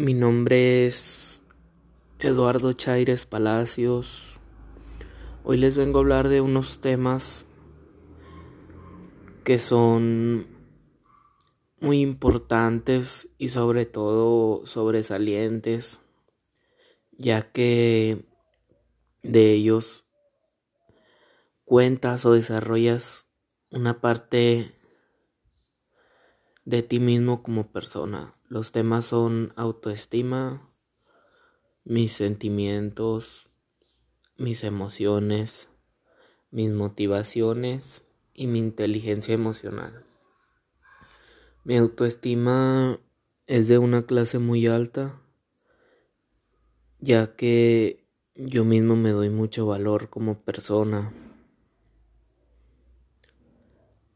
Mi nombre es Eduardo Chaires Palacios. Hoy les vengo a hablar de unos temas que son muy importantes y sobre todo sobresalientes, ya que de ellos cuentas o desarrollas una parte de ti mismo como persona. Los temas son autoestima, mis sentimientos, mis emociones, mis motivaciones y mi inteligencia emocional. Mi autoestima es de una clase muy alta, ya que yo mismo me doy mucho valor como persona.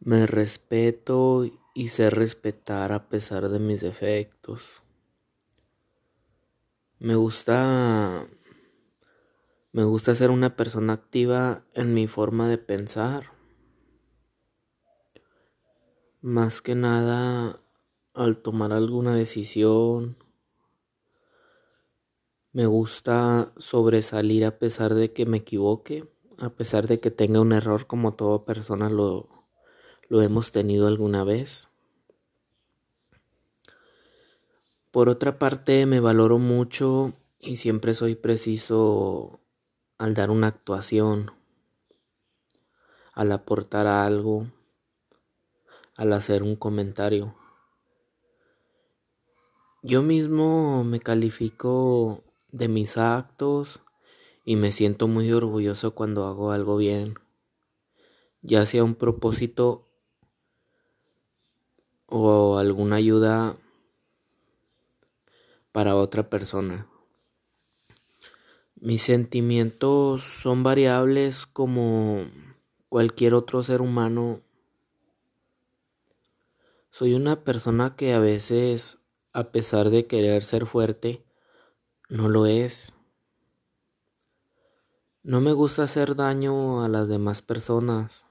Me respeto y sé respetar a pesar de mis defectos. Me gusta me gusta ser una persona activa en mi forma de pensar. Más que nada al tomar alguna decisión. Me gusta sobresalir a pesar de que me equivoque, a pesar de que tenga un error como toda persona lo, lo hemos tenido alguna vez. Por otra parte, me valoro mucho y siempre soy preciso al dar una actuación, al aportar algo, al hacer un comentario. Yo mismo me califico de mis actos y me siento muy orgulloso cuando hago algo bien, ya sea un propósito o alguna ayuda para otra persona. Mis sentimientos son variables como cualquier otro ser humano. Soy una persona que a veces, a pesar de querer ser fuerte, no lo es. No me gusta hacer daño a las demás personas.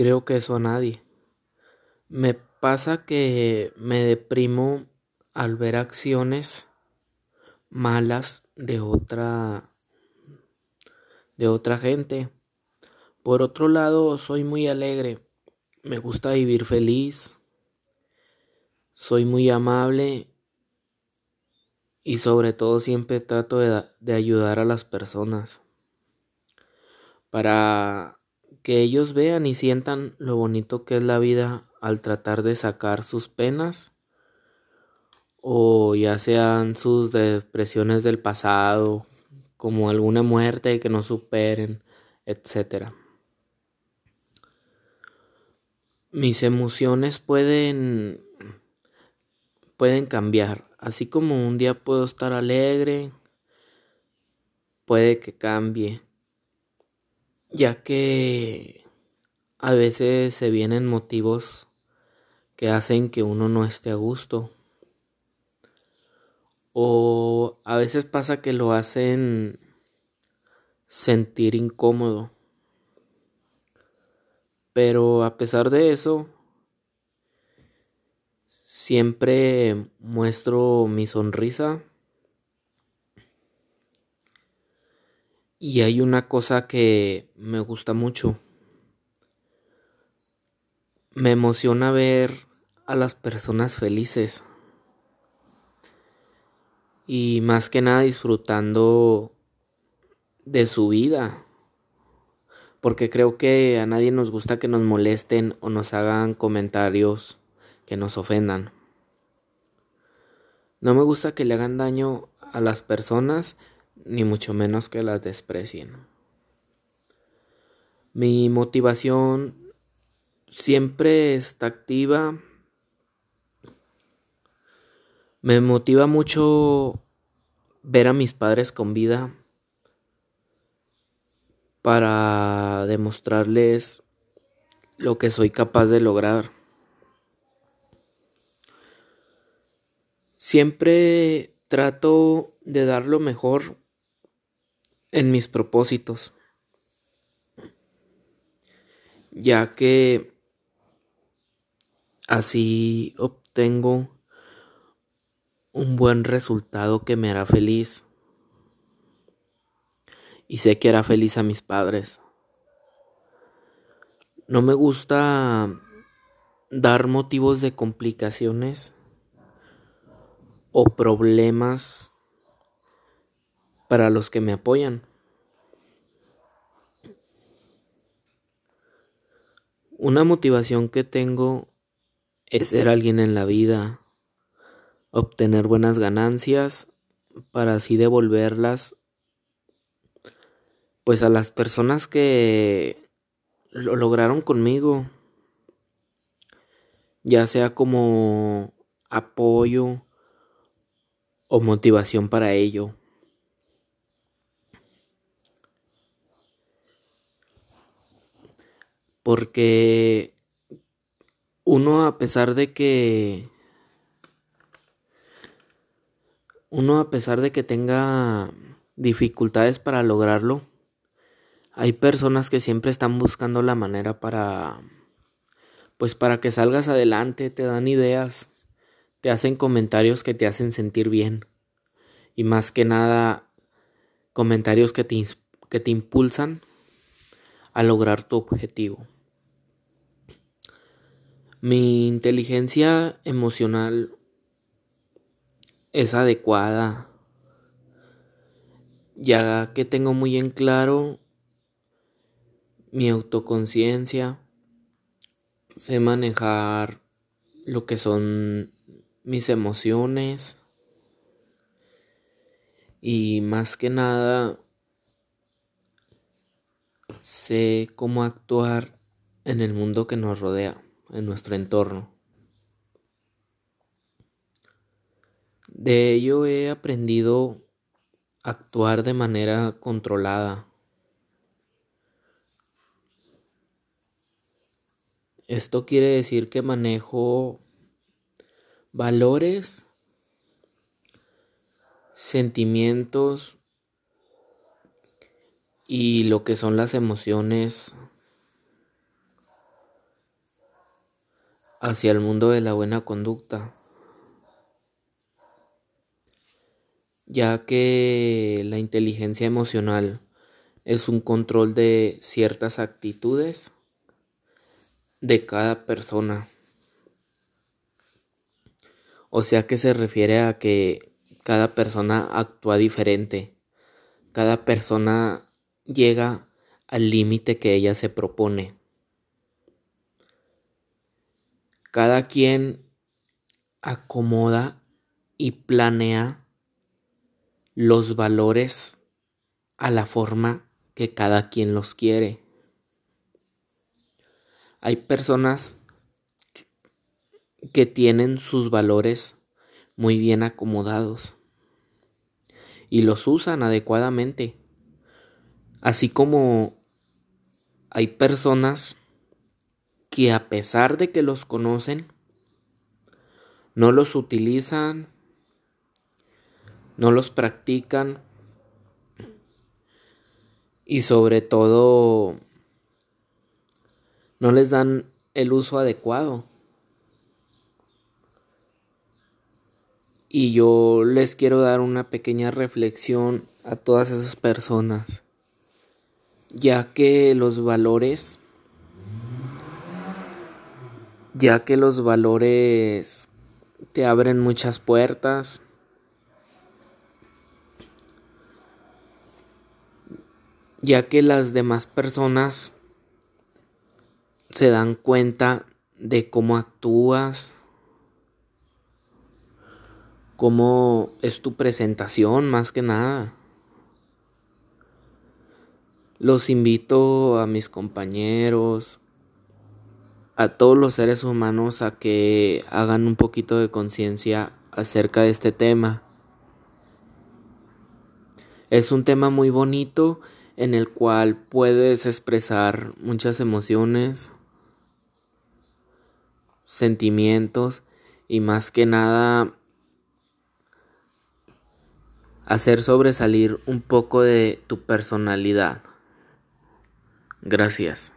Creo que eso a nadie. Me pasa que me deprimo al ver acciones malas de otra de otra gente. Por otro lado, soy muy alegre. Me gusta vivir feliz. Soy muy amable y sobre todo siempre trato de, de ayudar a las personas para que ellos vean y sientan lo bonito que es la vida al tratar de sacar sus penas o ya sean sus depresiones del pasado, como alguna muerte que no superen, etc. Mis emociones pueden pueden cambiar, así como un día puedo estar alegre, puede que cambie ya que a veces se vienen motivos que hacen que uno no esté a gusto. O a veces pasa que lo hacen sentir incómodo. Pero a pesar de eso, siempre muestro mi sonrisa Y hay una cosa que me gusta mucho. Me emociona ver a las personas felices. Y más que nada disfrutando de su vida. Porque creo que a nadie nos gusta que nos molesten o nos hagan comentarios que nos ofendan. No me gusta que le hagan daño a las personas ni mucho menos que las desprecien. Mi motivación siempre está activa. Me motiva mucho ver a mis padres con vida para demostrarles lo que soy capaz de lograr. Siempre trato de dar lo mejor en mis propósitos, ya que así obtengo un buen resultado que me hará feliz. Y sé que hará feliz a mis padres. No me gusta dar motivos de complicaciones o problemas para los que me apoyan. Una motivación que tengo es ser alguien en la vida, obtener buenas ganancias para así devolverlas pues a las personas que lo lograron conmigo, ya sea como apoyo o motivación para ello. Porque uno a pesar de que uno a pesar de que tenga dificultades para lograrlo, hay personas que siempre están buscando la manera para pues para que salgas adelante, te dan ideas, te hacen comentarios que te hacen sentir bien. Y más que nada comentarios que te, que te impulsan lograr tu objetivo. Mi inteligencia emocional es adecuada, ya que tengo muy en claro mi autoconciencia, sé manejar lo que son mis emociones y más que nada sé cómo actuar en el mundo que nos rodea, en nuestro entorno. De ello he aprendido a actuar de manera controlada. Esto quiere decir que manejo valores, sentimientos y lo que son las emociones hacia el mundo de la buena conducta, ya que la inteligencia emocional es un control de ciertas actitudes de cada persona. O sea que se refiere a que cada persona actúa diferente. Cada persona llega al límite que ella se propone. Cada quien acomoda y planea los valores a la forma que cada quien los quiere. Hay personas que tienen sus valores muy bien acomodados y los usan adecuadamente. Así como hay personas que a pesar de que los conocen, no los utilizan, no los practican y sobre todo no les dan el uso adecuado. Y yo les quiero dar una pequeña reflexión a todas esas personas, ya que los valores, ya que los valores te abren muchas puertas, ya que las demás personas se dan cuenta de cómo actúas, cómo es tu presentación más que nada. Los invito a mis compañeros, a todos los seres humanos a que hagan un poquito de conciencia acerca de este tema. Es un tema muy bonito en el cual puedes expresar muchas emociones, sentimientos y más que nada hacer sobresalir un poco de tu personalidad. Gracias.